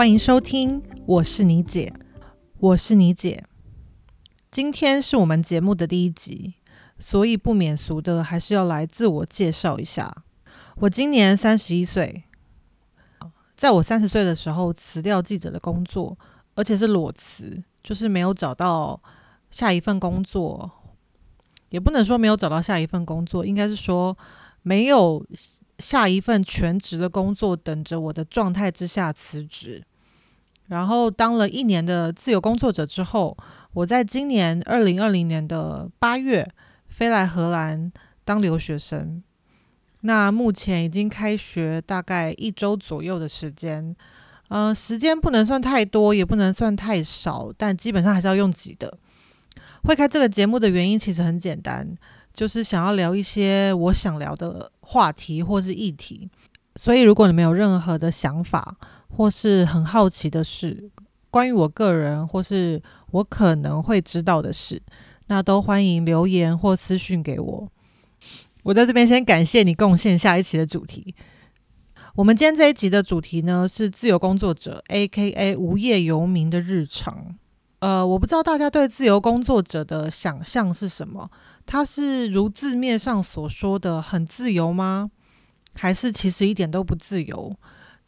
欢迎收听，我是你姐，我是你姐。今天是我们节目的第一集，所以不免俗的还是要来自我介绍一下。我今年三十一岁，在我三十岁的时候辞掉记者的工作，而且是裸辞，就是没有找到下一份工作，也不能说没有找到下一份工作，应该是说没有下一份全职的工作等着我的状态之下辞职。然后当了一年的自由工作者之后，我在今年二零二零年的八月飞来荷兰当留学生。那目前已经开学大概一周左右的时间，呃，时间不能算太多，也不能算太少，但基本上还是要用挤的。会开这个节目的原因其实很简单，就是想要聊一些我想聊的话题或是议题。所以如果你们有任何的想法，或是很好奇的事，关于我个人或是我可能会知道的事，那都欢迎留言或私讯给我。我在这边先感谢你贡献下一期的主题。我们今天这一集的主题呢是自由工作者 （A.K.A. 无业游民）的日常。呃，我不知道大家对自由工作者的想象是什么？他是如字面上所说的很自由吗？还是其实一点都不自由？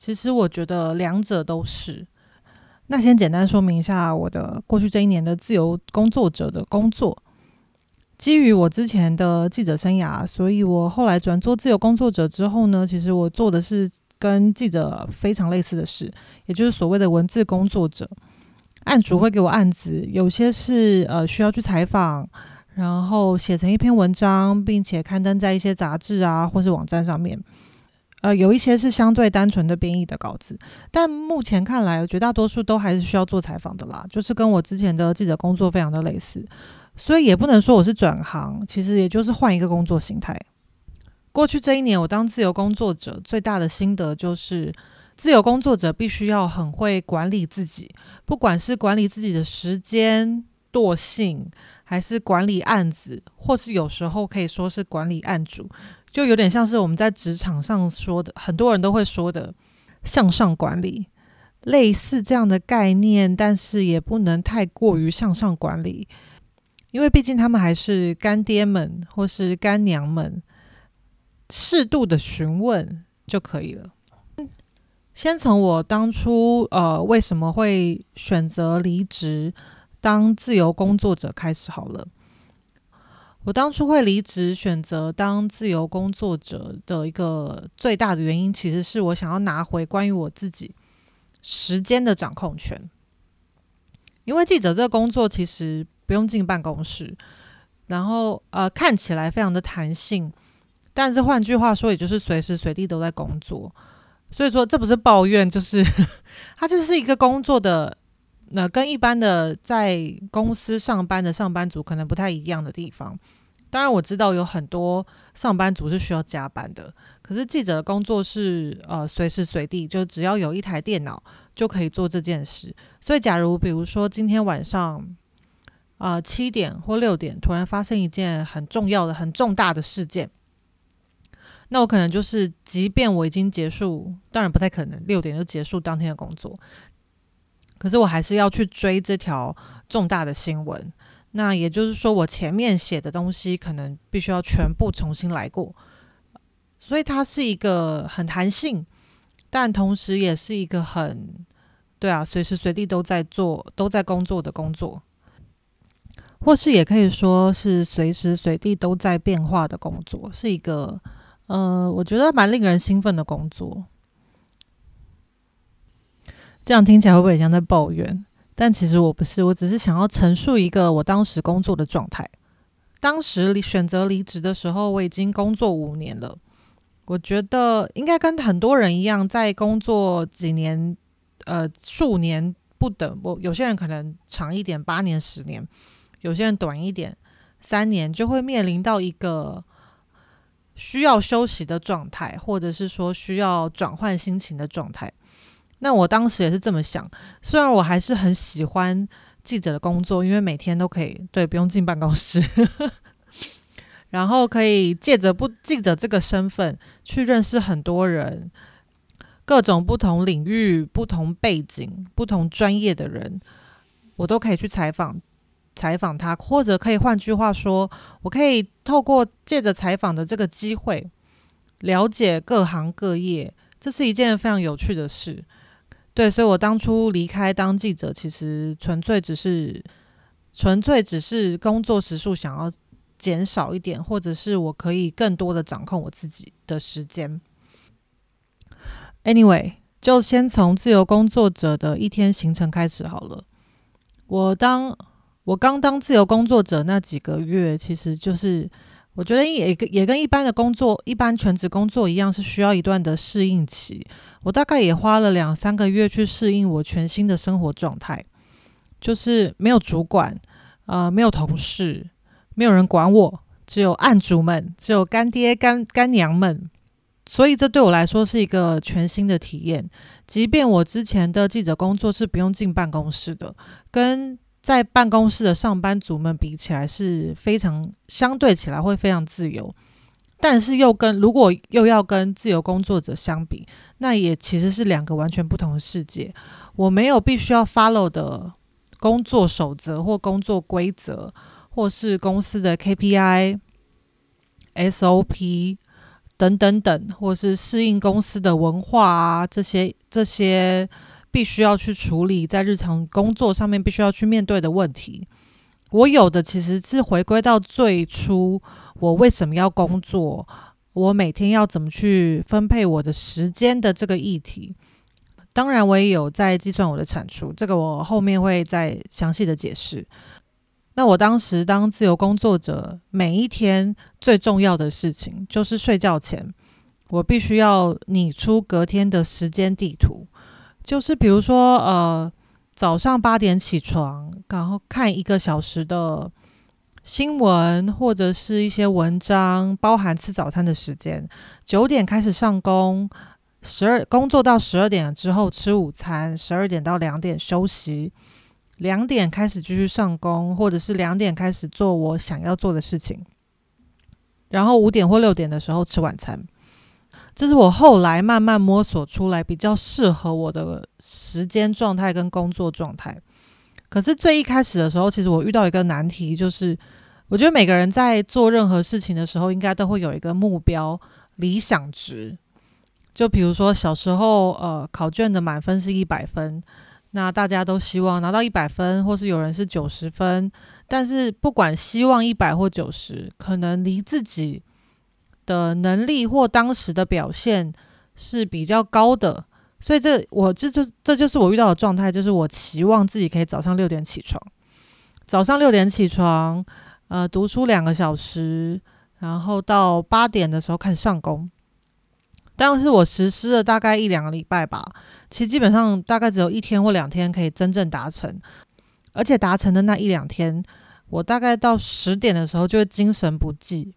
其实我觉得两者都是。那先简单说明一下我的过去这一年的自由工作者的工作。基于我之前的记者生涯，所以我后来转做自由工作者之后呢，其实我做的是跟记者非常类似的事，也就是所谓的文字工作者。案主会给我案子，有些是呃需要去采访，然后写成一篇文章，并且刊登在一些杂志啊或是网站上面。呃，有一些是相对单纯的编译的稿子，但目前看来，绝大多数都还是需要做采访的啦，就是跟我之前的记者工作非常的类似，所以也不能说我是转行，其实也就是换一个工作形态。过去这一年，我当自由工作者最大的心得就是，自由工作者必须要很会管理自己，不管是管理自己的时间、惰性，还是管理案子，或是有时候可以说是管理案主。就有点像是我们在职场上说的，很多人都会说的向上管理，类似这样的概念，但是也不能太过于向上管理，因为毕竟他们还是干爹们或是干娘们，适度的询问就可以了。先从我当初呃为什么会选择离职当自由工作者开始好了。我当初会离职，选择当自由工作者的一个最大的原因，其实是我想要拿回关于我自己时间的掌控权。因为记者这个工作其实不用进办公室，然后呃看起来非常的弹性，但是换句话说，也就是随时随地都在工作。所以说这不是抱怨，就是 它这是一个工作的。那跟一般的在公司上班的上班族可能不太一样的地方，当然我知道有很多上班族是需要加班的，可是记者的工作是呃随时随地就只要有一台电脑就可以做这件事。所以假如比如说今天晚上啊七点或六点突然发生一件很重要的、很重大的事件，那我可能就是即便我已经结束，当然不太可能六点就结束当天的工作。可是我还是要去追这条重大的新闻，那也就是说，我前面写的东西可能必须要全部重新来过，所以它是一个很弹性，但同时也是一个很对啊，随时随地都在做、都在工作的工作，或是也可以说是随时随地都在变化的工作，是一个呃，我觉得蛮令人兴奋的工作。这样听起来会不会像在抱怨？但其实我不是，我只是想要陈述一个我当时工作的状态。当时离选择离职的时候，我已经工作五年了。我觉得应该跟很多人一样，在工作几年，呃，数年不等。我有些人可能长一点，八年、十年；有些人短一点，三年，就会面临到一个需要休息的状态，或者是说需要转换心情的状态。那我当时也是这么想，虽然我还是很喜欢记者的工作，因为每天都可以对不用进办公室，然后可以借着不记者这个身份去认识很多人，各各种不同领域、不同背景、不同专业的人，我都可以去采访采访他，或者可以换句话说，我可以透过借着采访的这个机会，了解各行各业，这是一件非常有趣的事。对，所以我当初离开当记者，其实纯粹只是纯粹只是工作时数想要减少一点，或者是我可以更多的掌控我自己的时间。Anyway，就先从自由工作者的一天行程开始好了。我当我刚当自由工作者那几个月，其实就是我觉得也也跟一般的工作、一般全职工作一样，是需要一段的适应期。我大概也花了两三个月去适应我全新的生活状态，就是没有主管，呃，没有同事，没有人管我，只有案主们，只有干爹干干娘们。所以这对我来说是一个全新的体验。即便我之前的记者工作是不用进办公室的，跟在办公室的上班族们比起来，是非常相对起来会非常自由。但是又跟如果又要跟自由工作者相比，那也其实是两个完全不同的世界。我没有必须要 follow 的工作守则或工作规则，或是公司的 KPI、SOP。等等等，或是适应公司的文化啊，这些这些必须要去处理在日常工作上面必须要去面对的问题。我有的其实是回归到最初，我为什么要工作，我每天要怎么去分配我的时间的这个议题。当然，我也有在计算我的产出，这个我后面会再详细的解释。那我当时当自由工作者，每一天最重要的事情就是睡觉前，我必须要拟出隔天的时间地图。就是比如说，呃，早上八点起床，然后看一个小时的新闻或者是一些文章，包含吃早餐的时间。九点开始上工，十二工作到十二点之后吃午餐，十二点到两点休息。两点开始继续上工，或者是两点开始做我想要做的事情，然后五点或六点的时候吃晚餐。这是我后来慢慢摸索出来比较适合我的时间状态跟工作状态。可是最一开始的时候，其实我遇到一个难题，就是我觉得每个人在做任何事情的时候，应该都会有一个目标理想值。就比如说小时候，呃，考卷的满分是一百分。那大家都希望拿到一百分，或是有人是九十分，但是不管希望一百或九十，可能离自己的能力或当时的表现是比较高的，所以这我这就这就是我遇到的状态，就是我期望自己可以早上六点起床，早上六点起床，呃，读书两个小时，然后到八点的时候开始上工。但是我实施了大概一两个礼拜吧，其实基本上大概只有一天或两天可以真正达成，而且达成的那一两天，我大概到十点的时候就会精神不济，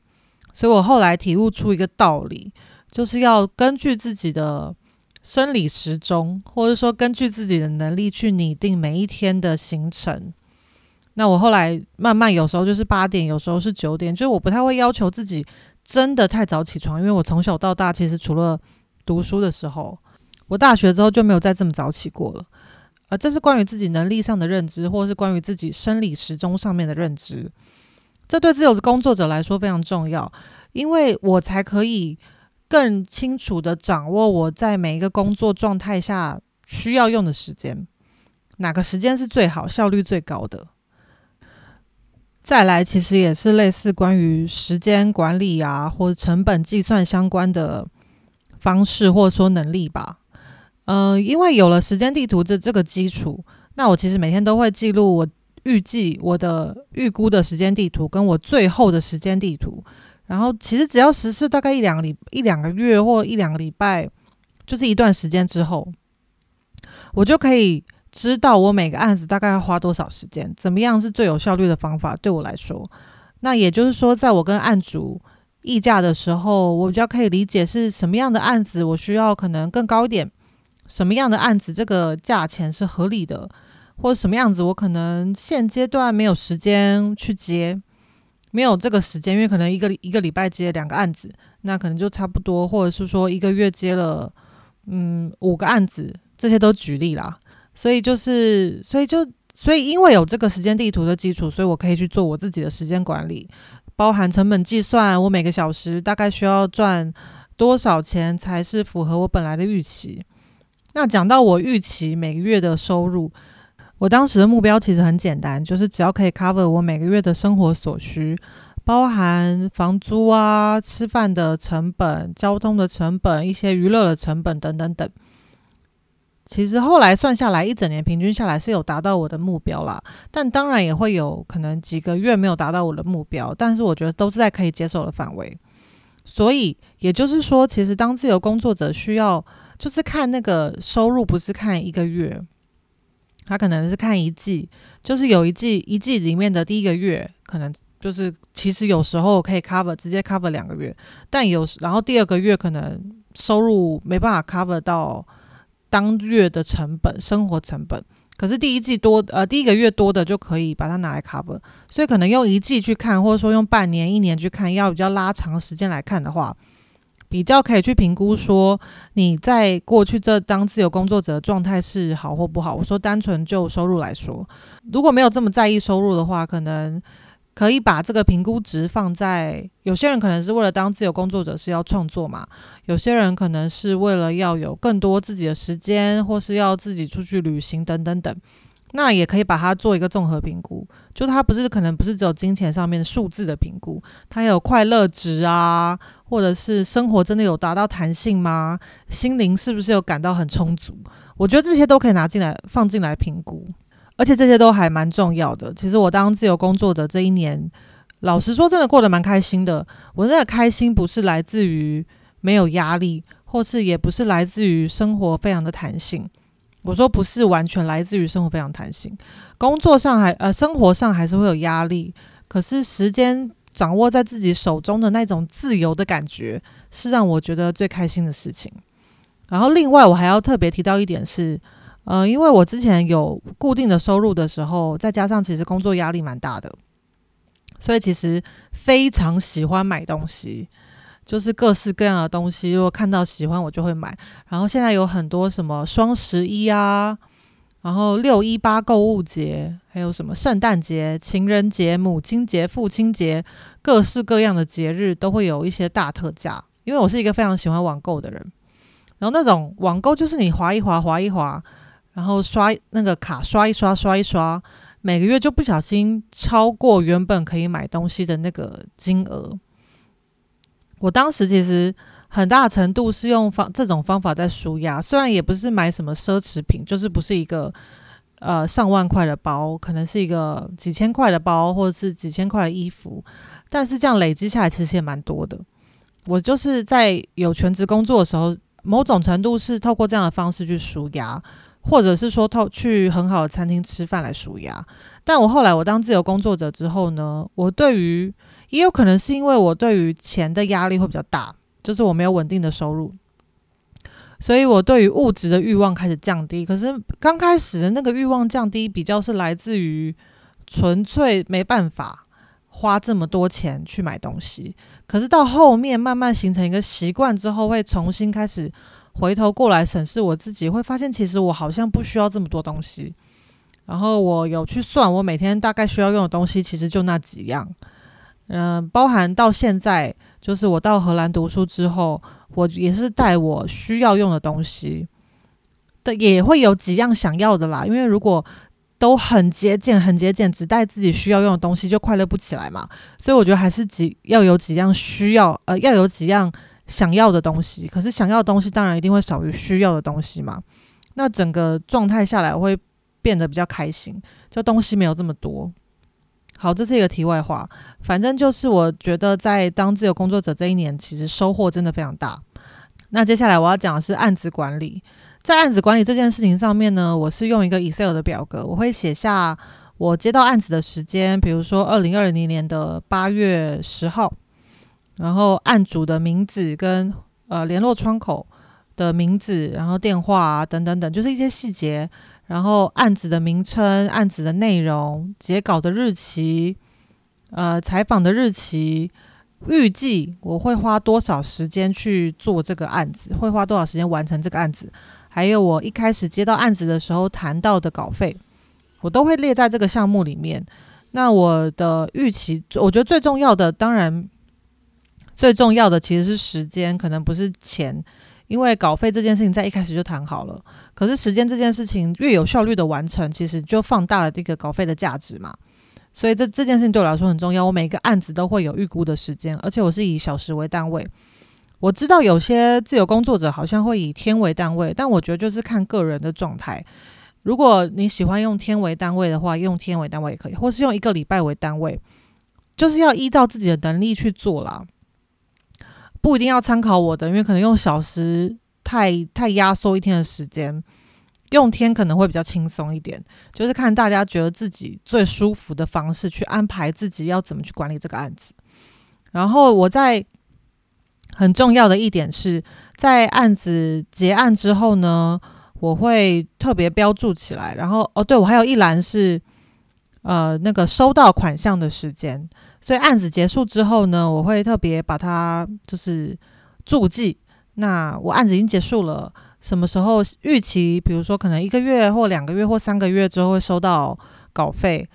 所以我后来体悟出一个道理，就是要根据自己的生理时钟，或者说根据自己的能力去拟定每一天的行程。那我后来慢慢有时候就是八点，有时候是九点，就是我不太会要求自己。真的太早起床，因为我从小到大其实除了读书的时候，我大学之后就没有再这么早起过了。呃，这是关于自己能力上的认知，或者是关于自己生理时钟上面的认知。这对自由工作者来说非常重要，因为我才可以更清楚的掌握我在每一个工作状态下需要用的时间，哪个时间是最好、效率最高的。再来，其实也是类似关于时间管理啊，或者成本计算相关的方式，或者说能力吧。嗯，因为有了时间地图这这个基础，那我其实每天都会记录我预计我的预估的时间地图，跟我最后的时间地图。然后，其实只要实施大概一两个礼一两个月或一两个礼拜，就是一段时间之后，我就可以。知道我每个案子大概要花多少时间，怎么样是最有效率的方法？对我来说，那也就是说，在我跟案主议价的时候，我比较可以理解是什么样的案子我需要可能更高一点，什么样的案子这个价钱是合理的，或者什么样子我可能现阶段没有时间去接，没有这个时间，因为可能一个一个礼拜接两个案子，那可能就差不多，或者是说一个月接了嗯，五个案子，这些都举例啦。所以就是，所以就，所以因为有这个时间地图的基础，所以我可以去做我自己的时间管理，包含成本计算，我每个小时大概需要赚多少钱才是符合我本来的预期。那讲到我预期每个月的收入，我当时的目标其实很简单，就是只要可以 cover 我每个月的生活所需。包含房租啊、吃饭的成本、交通的成本、一些娱乐的成本等等等。其实后来算下来，一整年平均下来是有达到我的目标啦。但当然也会有可能几个月没有达到我的目标，但是我觉得都是在可以接受的范围。所以也就是说，其实当自由工作者需要就是看那个收入，不是看一个月，他可能是看一季，就是有一季一季里面的第一个月可能。就是其实有时候可以 cover 直接 cover 两个月，但有然后第二个月可能收入没办法 cover 到当月的成本生活成本，可是第一季多呃第一个月多的就可以把它拿来 cover，所以可能用一季去看，或者说用半年一年去看，要比较拉长时间来看的话，比较可以去评估说你在过去这当自由工作者的状态是好或不好。我说单纯就收入来说，如果没有这么在意收入的话，可能。可以把这个评估值放在有些人可能是为了当自由工作者是要创作嘛，有些人可能是为了要有更多自己的时间，或是要自己出去旅行等等等，那也可以把它做一个综合评估，就它不是可能不是只有金钱上面数字的评估，它有快乐值啊，或者是生活真的有达到弹性吗？心灵是不是有感到很充足？我觉得这些都可以拿进来放进来评估。而且这些都还蛮重要的。其实我当自由工作者这一年，老实说，真的过得蛮开心的。我那个开心不是来自于没有压力，或是也不是来自于生活非常的弹性。我说不是完全来自于生活非常弹性，工作上还呃生活上还是会有压力。可是时间掌握在自己手中的那种自由的感觉，是让我觉得最开心的事情。然后另外我还要特别提到一点是。呃，因为我之前有固定的收入的时候，再加上其实工作压力蛮大的，所以其实非常喜欢买东西，就是各式各样的东西，如果看到喜欢我就会买。然后现在有很多什么双十一啊，然后六一八购物节，还有什么圣诞节、情人节、母亲节、父亲节，各式各样的节日都会有一些大特价。因为我是一个非常喜欢网购的人，然后那种网购就是你划一划，划一划。然后刷那个卡，刷一刷，刷一刷，每个月就不小心超过原本可以买东西的那个金额。我当时其实很大程度是用方这种方法在舒压，虽然也不是买什么奢侈品，就是不是一个呃上万块的包，可能是一个几千块的包，或者是几千块的衣服，但是这样累积下来其实也蛮多的。我就是在有全职工作的时候，某种程度是透过这样的方式去舒压。或者是说，透去很好的餐厅吃饭来舒压。但我后来我当自由工作者之后呢，我对于也有可能是因为我对于钱的压力会比较大，就是我没有稳定的收入，所以我对于物质的欲望开始降低。可是刚开始的那个欲望降低，比较是来自于纯粹没办法花这么多钱去买东西。可是到后面慢慢形成一个习惯之后，会重新开始。回头过来审视我自己，会发现其实我好像不需要这么多东西。然后我有去算，我每天大概需要用的东西，其实就那几样。嗯，包含到现在，就是我到荷兰读书之后，我也是带我需要用的东西。的也会有几样想要的啦，因为如果都很节俭、很节俭，只带自己需要用的东西，就快乐不起来嘛。所以我觉得还是几要有几样需要，呃，要有几样。想要的东西，可是想要的东西当然一定会少于需要的东西嘛。那整个状态下来我会变得比较开心，就东西没有这么多。好，这是一个题外话。反正就是我觉得在当自由工作者这一年，其实收获真的非常大。那接下来我要讲的是案子管理。在案子管理这件事情上面呢，我是用一个 Excel 的表格，我会写下我接到案子的时间，比如说二零二零年的八月十号。然后案主的名字跟呃联络窗口的名字，然后电话啊等等等，就是一些细节。然后案子的名称、案子的内容、截稿的日期、呃采访的日期，预计我会花多少时间去做这个案子，会花多少时间完成这个案子，还有我一开始接到案子的时候谈到的稿费，我都会列在这个项目里面。那我的预期，我觉得最重要的，当然最重要的其实是时间，可能不是钱，因为稿费这件事情在一开始就谈好了。可是时间这件事情越有效率的完成，其实就放大了这个稿费的价值嘛。所以这这件事情对我来说很重要。我每个案子都会有预估的时间，而且我是以小时为单位。我知道有些自由工作者好像会以天为单位，但我觉得就是看个人的状态。如果你喜欢用天为单位的话，用天为单位也可以，或是用一个礼拜为单位，就是要依照自己的能力去做啦。不一定要参考我的，因为可能用小时太太压缩一天的时间。用天可能会比较轻松一点，就是看大家觉得自己最舒服的方式去安排自己要怎么去管理这个案子。然后我在很重要的一点是在案子结案之后呢，我会特别标注起来。然后哦，对我还有一栏是呃那个收到款项的时间，所以案子结束之后呢，我会特别把它就是注记。那我案子已经结束了。什么时候预期？比如说，可能一个月或两个月或三个月之后会收到稿费。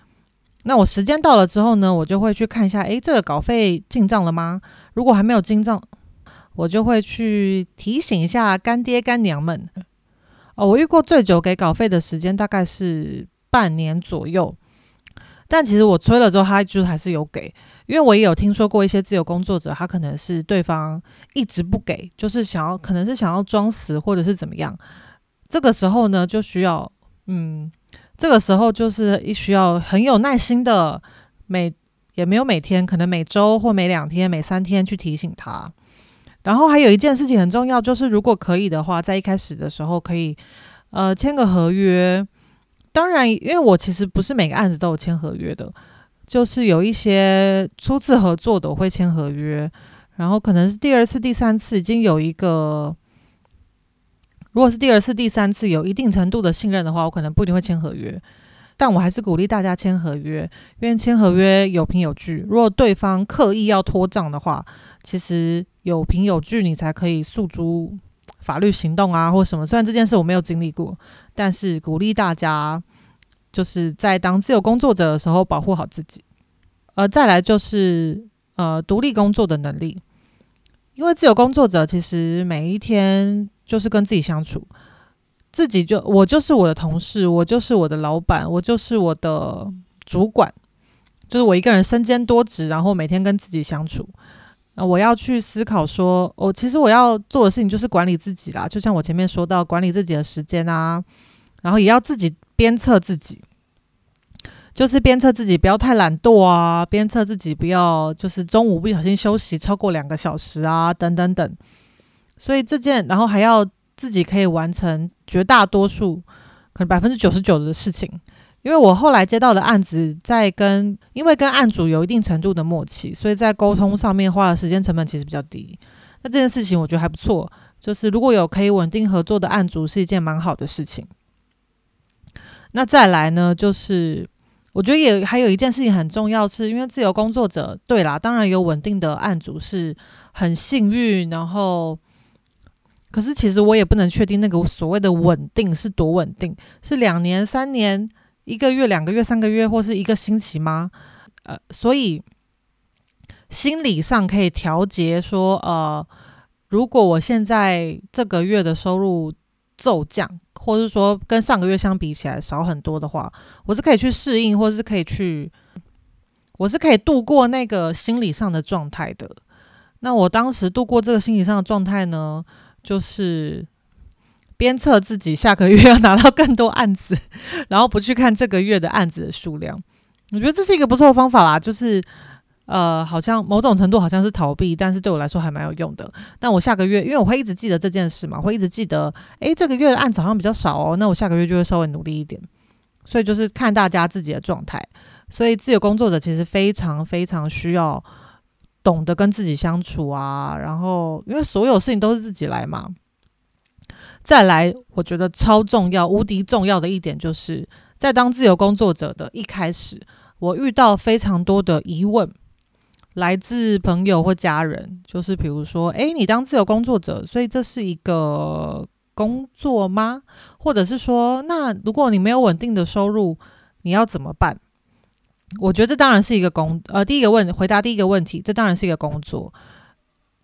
那我时间到了之后呢，我就会去看一下，诶，这个稿费进账了吗？如果还没有进账，我就会去提醒一下干爹干娘们。哦，我遇过最久给稿费的时间大概是半年左右，但其实我催了之后，他就还是有给。因为我也有听说过一些自由工作者，他可能是对方一直不给，就是想要，可能是想要装死或者是怎么样。这个时候呢，就需要，嗯，这个时候就是需要很有耐心的，每也没有每天，可能每周或每两天、每三天去提醒他。然后还有一件事情很重要，就是如果可以的话，在一开始的时候可以，呃，签个合约。当然，因为我其实不是每个案子都有签合约的。就是有一些初次合作的，我会签合约，然后可能是第二次、第三次已经有一个，如果是第二次、第三次有一定程度的信任的话，我可能不一定会签合约，但我还是鼓励大家签合约，因为签合约有凭有据。如果对方刻意要拖账的话，其实有凭有据，你才可以诉诸法律行动啊，或什么。虽然这件事我没有经历过，但是鼓励大家。就是在当自由工作者的时候，保护好自己。呃，再来就是呃，独立工作的能力。因为自由工作者其实每一天就是跟自己相处，自己就我就是我的同事，我就是我的老板，我就是我的主管，就是我一个人身兼多职，然后每天跟自己相处。我要去思考说，我其实我要做的事情就是管理自己啦。就像我前面说到，管理自己的时间啊，然后也要自己。鞭策自己，就是鞭策自己不要太懒惰啊，鞭策自己不要就是中午不小心休息超过两个小时啊，等等等。所以这件，然后还要自己可以完成绝大多数，可能百分之九十九的事情。因为我后来接到的案子，在跟因为跟案主有一定程度的默契，所以在沟通上面花的时间成本其实比较低。那这件事情我觉得还不错，就是如果有可以稳定合作的案主，是一件蛮好的事情。那再来呢，就是我觉得也还有一件事情很重要，是因为自由工作者，对啦，当然有稳定的案主是很幸运，然后，可是其实我也不能确定那个所谓的稳定是多稳定，是两年、三年、一个月、两个月、三个月，或是一个星期吗？呃，所以心理上可以调节说，呃，如果我现在这个月的收入骤降。或是说跟上个月相比起来少很多的话，我是可以去适应，或是可以去，我是可以度过那个心理上的状态的。那我当时度过这个心理上的状态呢，就是鞭策自己下个月要拿到更多案子，然后不去看这个月的案子的数量。我觉得这是一个不错的方法啦，就是。呃，好像某种程度好像是逃避，但是对我来说还蛮有用的。但我下个月，因为我会一直记得这件事嘛，会一直记得，诶，这个月的案子好像比较少哦，那我下个月就会稍微努力一点。所以就是看大家自己的状态。所以自由工作者其实非常非常需要懂得跟自己相处啊，然后因为所有事情都是自己来嘛。再来，我觉得超重要、无敌重要的一点，就是在当自由工作者的一开始，我遇到非常多的疑问。来自朋友或家人，就是比如说，诶，你当自由工作者，所以这是一个工作吗？或者是说，那如果你没有稳定的收入，你要怎么办？我觉得这当然是一个工，呃，第一个问回答第一个问题，这当然是一个工作，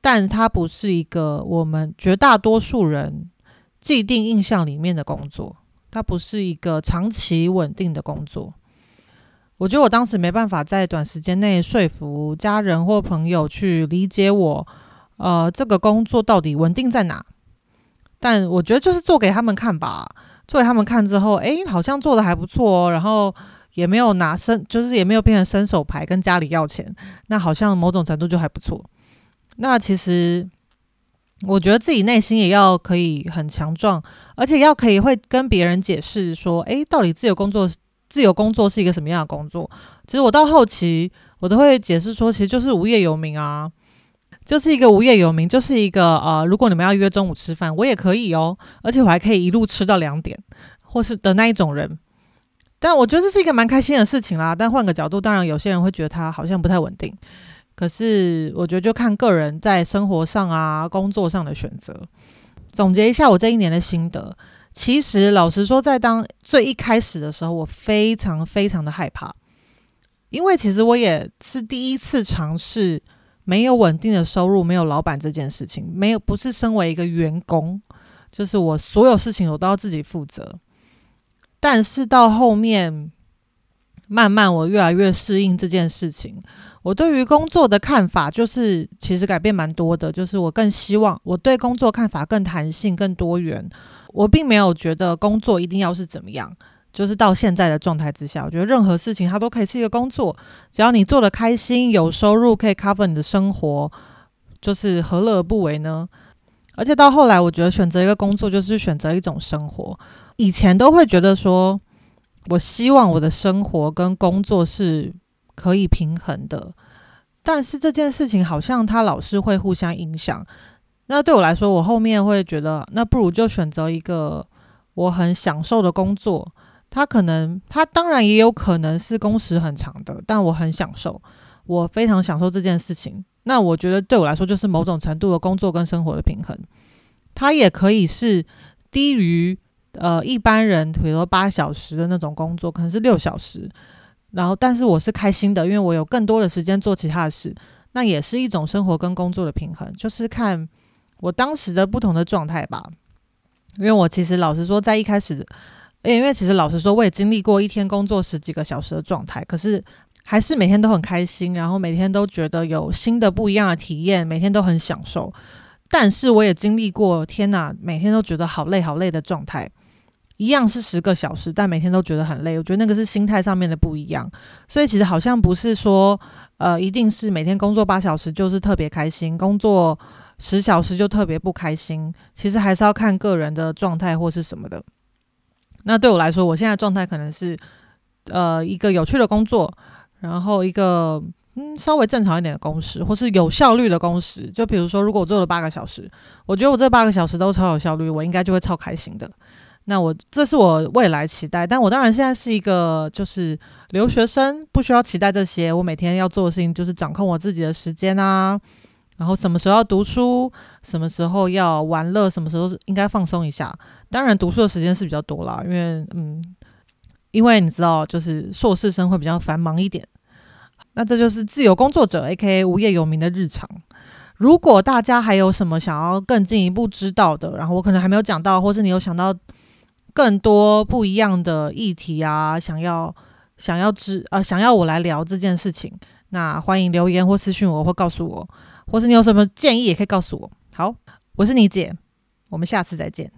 但它不是一个我们绝大多数人既定印象里面的工作，它不是一个长期稳定的工作。我觉得我当时没办法在短时间内说服家人或朋友去理解我，呃，这个工作到底稳定在哪？但我觉得就是做给他们看吧，做给他们看之后，诶，好像做的还不错哦，然后也没有拿伸，就是也没有变成伸手牌跟家里要钱，那好像某种程度就还不错。那其实我觉得自己内心也要可以很强壮，而且要可以会跟别人解释说，诶，到底自由工作。自由工作是一个什么样的工作？其实我到后期，我都会解释说，其实就是无业游民啊，就是一个无业游民，就是一个呃，如果你们要约中午吃饭，我也可以哦，而且我还可以一路吃到两点，或是的那一种人。但我觉得这是一个蛮开心的事情啦。但换个角度，当然有些人会觉得他好像不太稳定。可是我觉得就看个人在生活上啊、工作上的选择。总结一下我这一年的心得。其实，老实说，在当最一开始的时候，我非常非常的害怕，因为其实我也是第一次尝试没有稳定的收入、没有老板这件事情，没有不是身为一个员工，就是我所有事情我都要自己负责。但是到后面，慢慢我越来越适应这件事情，我对于工作的看法就是其实改变蛮多的，就是我更希望我对工作看法更弹性、更多元。我并没有觉得工作一定要是怎么样，就是到现在的状态之下，我觉得任何事情它都可以是一个工作，只要你做的开心，有收入可以 cover 你的生活，就是何乐而不为呢？而且到后来，我觉得选择一个工作就是选择一种生活。以前都会觉得说，我希望我的生活跟工作是可以平衡的，但是这件事情好像它老是会互相影响。那对我来说，我后面会觉得，那不如就选择一个我很享受的工作。它可能，它当然也有可能是工时很长的，但我很享受，我非常享受这件事情。那我觉得对我来说，就是某种程度的工作跟生活的平衡。它也可以是低于呃一般人，比如说八小时的那种工作，可能是六小时。然后，但是我是开心的，因为我有更多的时间做其他的事。那也是一种生活跟工作的平衡，就是看。我当时的不同的状态吧，因为我其实老实说，在一开始，因为其实老实说，我也经历过一天工作十几个小时的状态，可是还是每天都很开心，然后每天都觉得有新的不一样的体验，每天都很享受。但是我也经历过，天哪，每天都觉得好累好累的状态，一样是十个小时，但每天都觉得很累。我觉得那个是心态上面的不一样，所以其实好像不是说，呃，一定是每天工作八小时就是特别开心工作。十小时就特别不开心，其实还是要看个人的状态或是什么的。那对我来说，我现在状态可能是，呃，一个有趣的工作，然后一个嗯稍微正常一点的工时，或是有效率的工时。就比如说，如果我做了八个小时，我觉得我这八个小时都超有效率，我应该就会超开心的。那我这是我未来期待，但我当然现在是一个就是留学生，不需要期待这些。我每天要做的事情就是掌控我自己的时间啊。然后什么时候要读书，什么时候要玩乐，什么时候应该放松一下。当然，读书的时间是比较多啦，因为嗯，因为你知道，就是硕士生会比较繁忙一点。那这就是自由工作者 （A.K.A. 无业游民）的日常。如果大家还有什么想要更进一步知道的，然后我可能还没有讲到，或是你有想到更多不一样的议题啊，想要想要知啊想要我来聊这件事情，那欢迎留言或私信我，或告诉我。或是你有什么建议，也可以告诉我。好，我是你姐，我们下次再见。